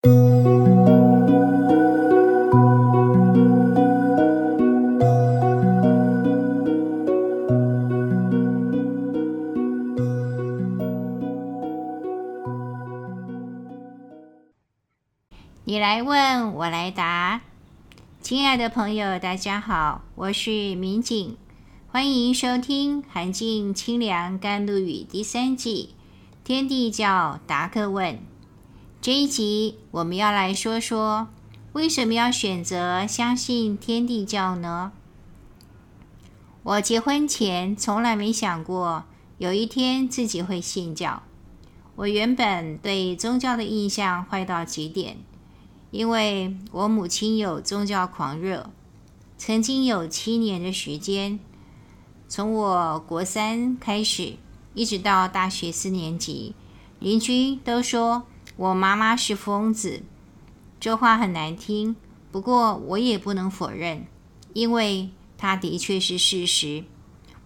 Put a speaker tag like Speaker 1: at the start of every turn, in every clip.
Speaker 1: 你来问我来答，亲爱的朋友，大家好，我是民警，欢迎收听《寒静清凉甘露语》第三季《天地教答客问》。这一集我们要来说说，为什么要选择相信天地教呢？我结婚前从来没想过有一天自己会信教。我原本对宗教的印象坏到极点。因为我母亲有宗教狂热，曾经有七年的时间，从我国三开始，一直到大学四年级，邻居都说我妈妈是疯子。这话很难听，不过我也不能否认，因为它的确是事实。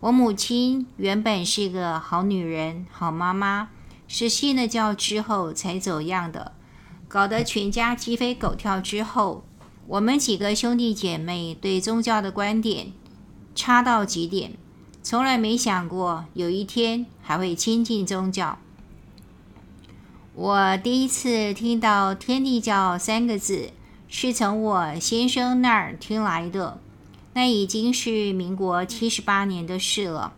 Speaker 1: 我母亲原本是个好女人、好妈妈，是信了教之后才走样的。搞得全家鸡飞狗跳之后，我们几个兄弟姐妹对宗教的观点差到极点，从来没想过有一天还会亲近宗教。我第一次听到“天地教”三个字，是从我先生那儿听来的，那已经是民国七十八年的事了。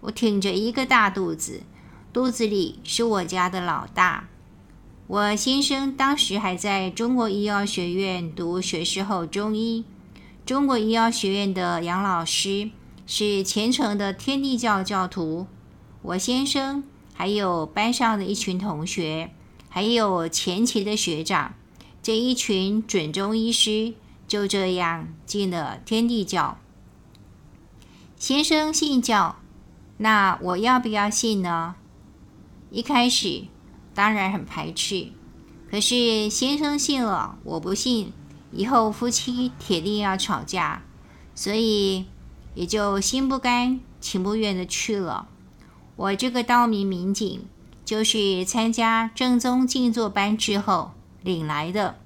Speaker 1: 我挺着一个大肚子，肚子里是我家的老大。我先生当时还在中国医药学院读学士后中医。中国医药学院的杨老师是虔诚的天地教教徒。我先生还有班上的一群同学，还有前期的学长，这一群准中医师就这样进了天地教。先生信教，那我要不要信呢？一开始。当然很排斥，可是先生信了，我不信，以后夫妻铁定要吵架，所以也就心不甘情不愿的去了。我这个道明民警就是参加正宗静坐班之后领来的，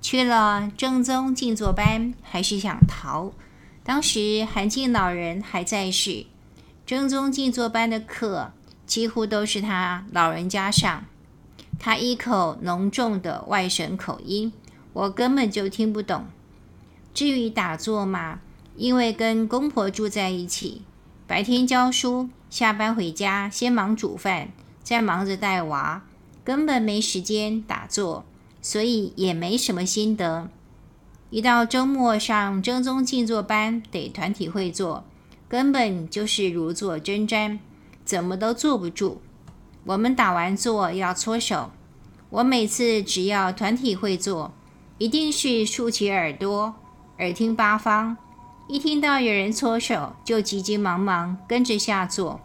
Speaker 1: 去了正宗静坐班还是想逃，当时韩静老人还在世，正宗静坐班的课。几乎都是他老人家上，他一口浓重的外省口音，我根本就听不懂。至于打坐嘛，因为跟公婆住在一起，白天教书，下班回家先忙煮饭，在忙着带娃，根本没时间打坐，所以也没什么心得。一到周末上正宗静坐班，得团体会坐，根本就是如坐针毡。怎么都坐不住。我们打完坐要搓手，我每次只要团体会坐，一定是竖起耳朵，耳听八方。一听到有人搓手，就急急忙忙跟着下坐。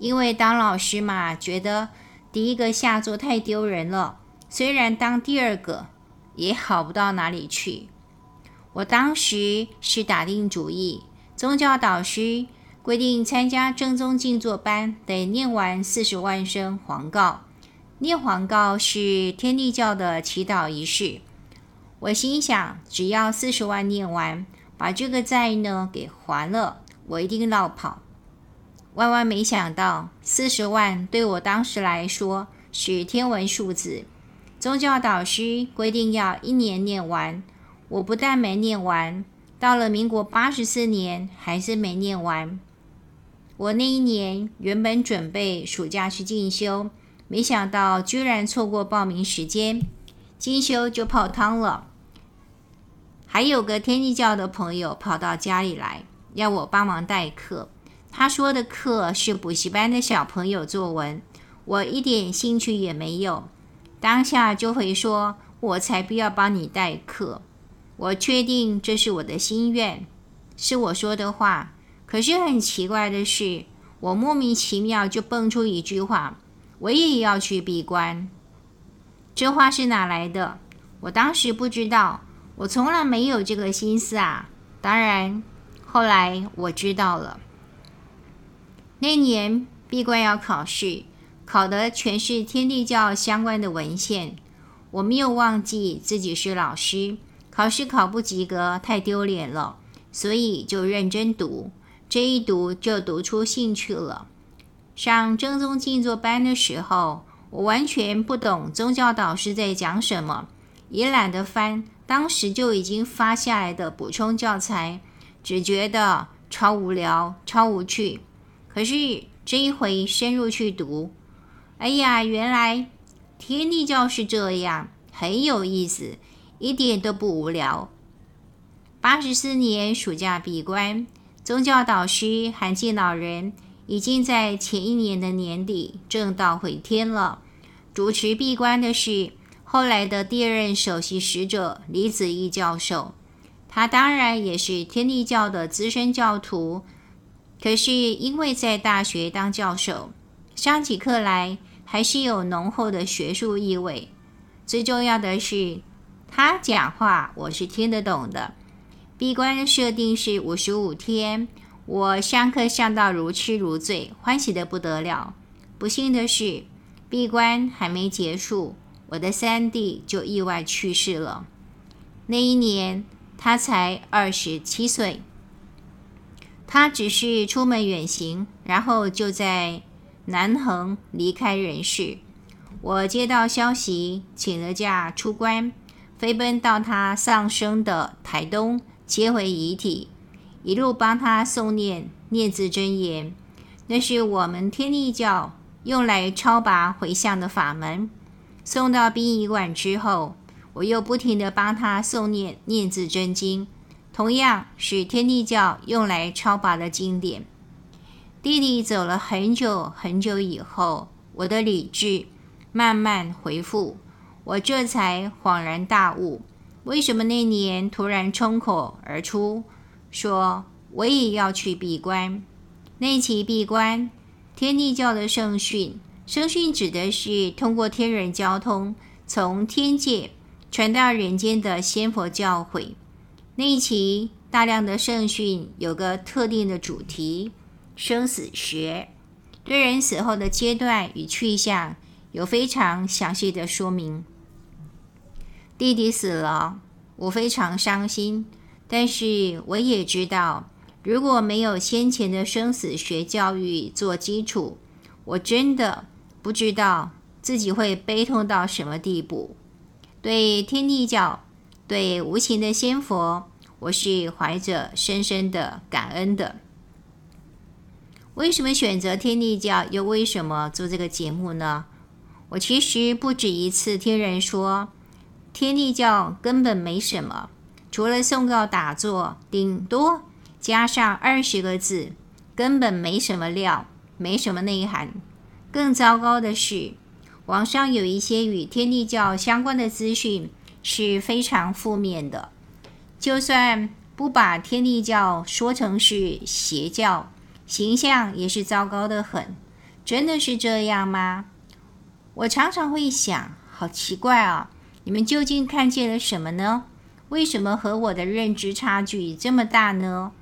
Speaker 1: 因为当老师嘛，觉得第一个下坐太丢人了。虽然当第二个也好不到哪里去。我当时是打定主意，宗教导师。规定参加正宗静坐班得念完四十万声黄告，念黄告是天地教的祈祷仪式。我心想，只要四十万念完，把这个债呢给还了，我一定落跑。万万没想到，四十万对我当时来说是天文数字。宗教导师规定要一年念完，我不但没念完，到了民国八十四年还是没念完。我那一年原本准备暑假去进修，没想到居然错过报名时间，进修就泡汤了。还有个天地教的朋友跑到家里来，要我帮忙代课。他说的课是补习班的小朋友作文，我一点兴趣也没有，当下就会说：“我才不要帮你代课。”我确定这是我的心愿，是我说的话。可是很奇怪的是，我莫名其妙就蹦出一句话：“我也要去闭关。”这话是哪来的？我当时不知道，我从来没有这个心思啊。当然，后来我知道了。那年闭关要考试，考的全是天地教相关的文献。我没有忘记自己是老师，考试考不及格太丢脸了，所以就认真读。这一读就读出兴趣了。上正宗静坐班的时候，我完全不懂宗教导师在讲什么，也懒得翻当时就已经发下来的补充教材，只觉得超无聊、超无趣。可是这一回深入去读，哎呀，原来天地教是这样，很有意思，一点都不无聊。八十四年暑假闭关。宗教导师韩进老人已经在前一年的年底正道回天了。主持闭关的是后来的第二任首席使者李子义教授，他当然也是天地教的资深教徒。可是因为在大学当教授，上起课来还是有浓厚的学术意味。最重要的是，他讲话我是听得懂的。闭关的设定是五十五天，我上课上到如痴如醉，欢喜得不得了。不幸的是，闭关还没结束，我的三弟就意外去世了。那一年他才二十七岁，他只是出门远行，然后就在南横离开人世。我接到消息，请了假出关，飞奔到他丧生的台东。接回遗体，一路帮他诵念念字真言，那是我们天地教用来超拔回向的法门。送到殡仪馆之后，我又不停地帮他诵念念字真经，同样是天地教用来超拔的经典。弟弟走了很久很久以后，我的理智慢慢恢复，我这才恍然大悟。为什么那年突然冲口而出，说我也要去闭关？那期闭关，天地教的圣训，圣训指的是通过天人交通，从天界传到人间的仙佛教诲。那一期大量的圣训有个特定的主题，生死学，对人死后的阶段与去向有非常详细的说明。弟弟死了，我非常伤心。但是我也知道，如果没有先前的生死学教育做基础，我真的不知道自己会悲痛到什么地步。对天地教，对无形的仙佛，我是怀着深深的感恩的。为什么选择天地教？又为什么做这个节目呢？我其实不止一次听人说。天地教根本没什么，除了诵告打坐，顶多加上二十个字，根本没什么料，没什么内涵。更糟糕的是，网上有一些与天地教相关的资讯是非常负面的。就算不把天地教说成是邪教，形象也是糟糕的很。真的是这样吗？我常常会想，好奇怪啊。你们究竟看见了什么呢？为什么和我的认知差距这么大呢？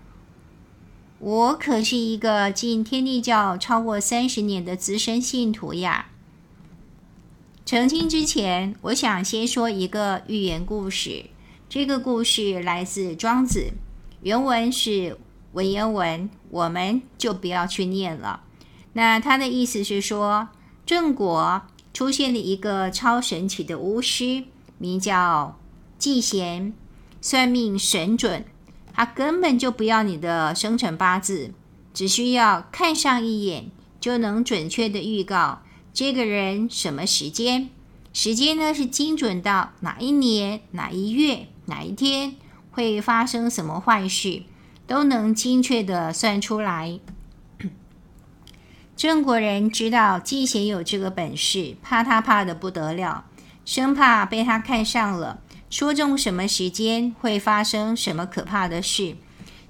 Speaker 1: 我可是一个进天地教超过三十年的资深信徒呀。澄清之前，我想先说一个寓言故事。这个故事来自《庄子》，原文是文言文，我们就不要去念了。那他的意思是说，郑国。出现了一个超神奇的巫师，名叫季贤，算命神准。他根本就不要你的生辰八字，只需要看上一眼就能准确的预告这个人什么时间。时间呢，是精准到哪一年、哪一月、哪一天会发生什么坏事，都能精确的算出来。郑国人知道季贤有这个本事，怕他怕的不得了，生怕被他看上了，说中什么时间会发生什么可怕的事，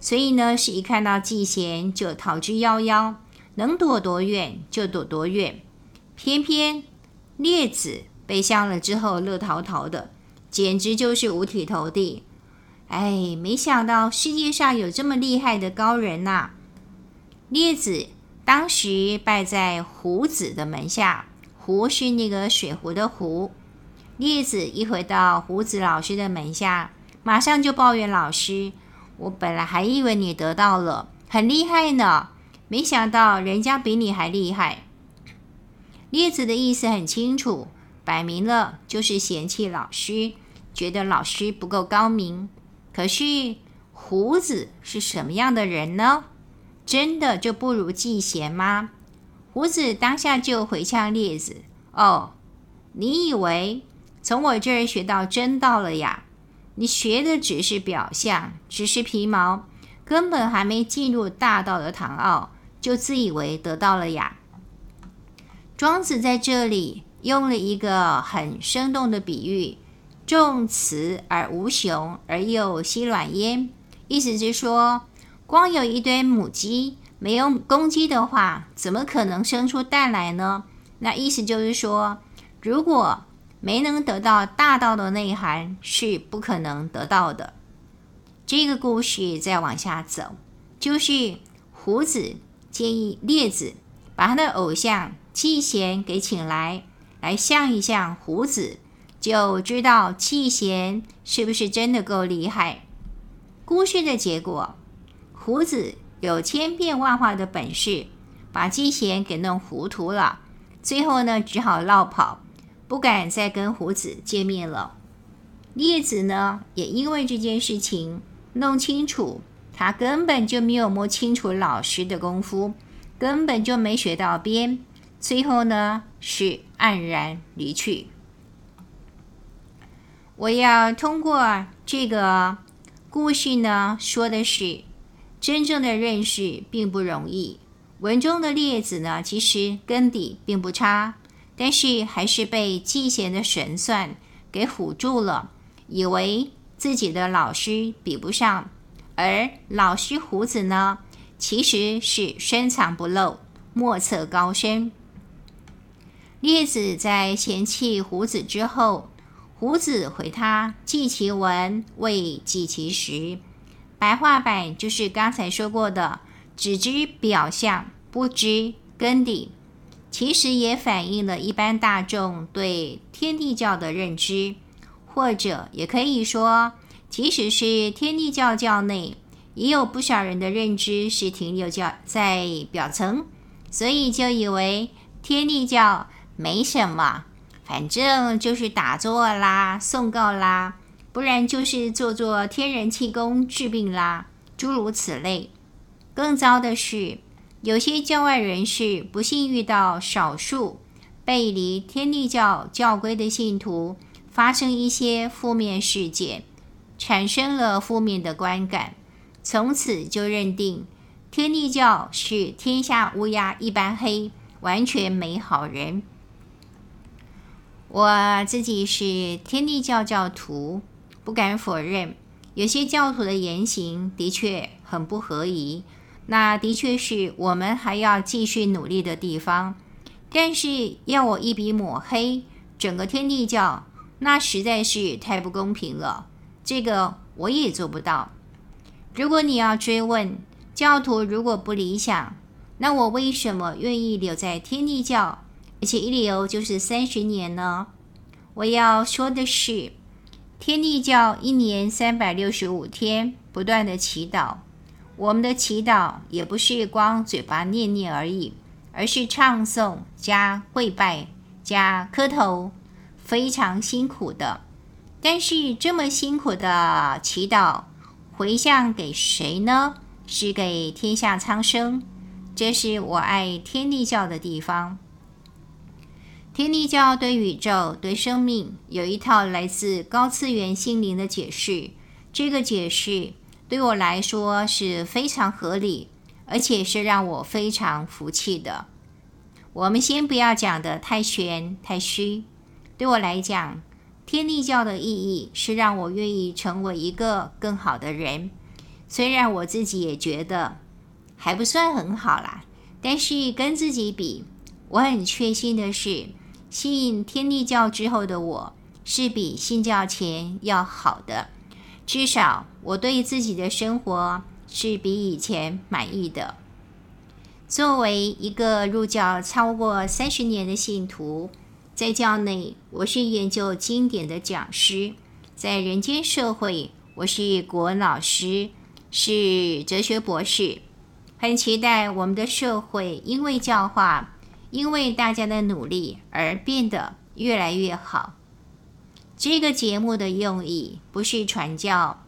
Speaker 1: 所以呢，是一看到季贤就逃之夭夭，能躲多远就躲多远。偏偏列子被相了之后乐淘淘的，简直就是五体投地。哎，没想到世界上有这么厉害的高人呐、列子。当时拜在胡子的门下，胡是那个水壶的壶。列子一回到胡子老师的门下，马上就抱怨老师：“我本来还以为你得到了，很厉害呢，没想到人家比你还厉害。”列子的意思很清楚，摆明了就是嫌弃老师，觉得老师不够高明。可是胡子是什么样的人呢？真的就不如季贤吗？胡子当下就回呛列子：“哦，你以为从我这儿学到真道了呀？你学的只是表象，只是皮毛，根本还没进入大道的堂奥，就自以为得到了呀？”庄子在这里用了一个很生动的比喻：“重雌而无雄，而又吸卵焉。”意思是说，光有一堆母鸡，没有公鸡的话，怎么可能生出蛋来呢？那意思就是说，如果没能得到大道的内涵，是不可能得到的。这个故事再往下走，就是胡子建议列子把他的偶像。季贤给请来，来像一像胡子，就知道季贤是不是真的够厉害。故事的结果，胡子有千变万化的本事，把季贤给弄糊涂了。最后呢，只好落跑，不敢再跟胡子见面了。叶子呢，也因为这件事情弄清楚，他根本就没有摸清楚老师的功夫，根本就没学到边。最后呢，是黯然离去。我要通过这个故事呢，说的是真正的认识并不容易。文中的列子呢，其实根底并不差，但是还是被季贤的神算给唬住了，以为自己的老师比不上，而老师胡子呢，其实是深藏不露，莫测高深。列子在嫌弃胡子之后，胡子回他：“记其文，未记其实。”白话版就是刚才说过的，只知表象，不知根底。其实也反映了一般大众对天地教的认知，或者也可以说，即使是天地教教内，也有不少人的认知是停留在表层，所以就以为天地教。没什么，反正就是打坐啦、诵告啦，不然就是做做天然气功治病啦，诸如此类。更糟的是，有些教外人士不幸遇到少数背离天地教教规的信徒，发生一些负面事件，产生了负面的观感，从此就认定天地教是天下乌鸦一般黑，完全没好人。我自己是天地教教徒，不敢否认，有些教徒的言行的确很不合宜，那的确是我们还要继续努力的地方。但是要我一笔抹黑整个天地教，那实在是太不公平了，这个我也做不到。如果你要追问教徒如果不理想，那我为什么愿意留在天地教？而且一留就是三十年呢。我要说的是，天地教一年三百六十五天不断的祈祷，我们的祈祷也不是光嘴巴念念而已，而是唱诵加跪拜加磕头，非常辛苦的。但是这么辛苦的祈祷回向给谁呢？是给天下苍生。这是我爱天地教的地方。天地教对宇宙、对生命有一套来自高次元心灵的解释，这个解释对我来说是非常合理，而且是让我非常服气的。我们先不要讲得太玄太虚，对我来讲，天地教的意义是让我愿意成为一个更好的人。虽然我自己也觉得还不算很好啦，但是跟自己比，我很确信的是。信天帝教之后的我，是比信教前要好的。至少我对自己的生活是比以前满意的。作为一个入教超过三十年的信徒，在教内，我是研究经典的讲师；在人间社会，我是国文老师，是哲学博士。很期待我们的社会因为教化，因为大家的努力而变得越来越好。这个节目的用意不是传教，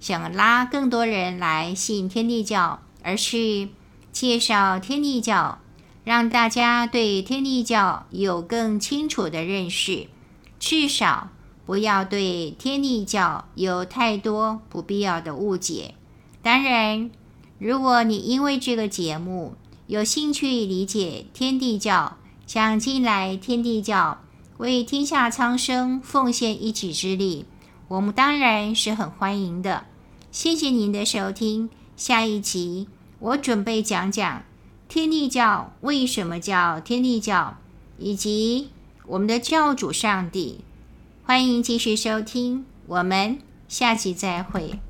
Speaker 1: 想拉更多人来信天地教，而是介绍天地教，让大家对天地教有更清楚的认识，至少不要对天地教有太多不必要的误解。当然，如果你因为这个节目有兴趣理解天地教，想进来天地教，为天下苍生奉献一己之力，我们当然是很欢迎的。谢谢您的收听，下一集我准备讲讲天地教为什么叫天地教，以及我们的教主上帝。欢迎继续收听，我们下集再会。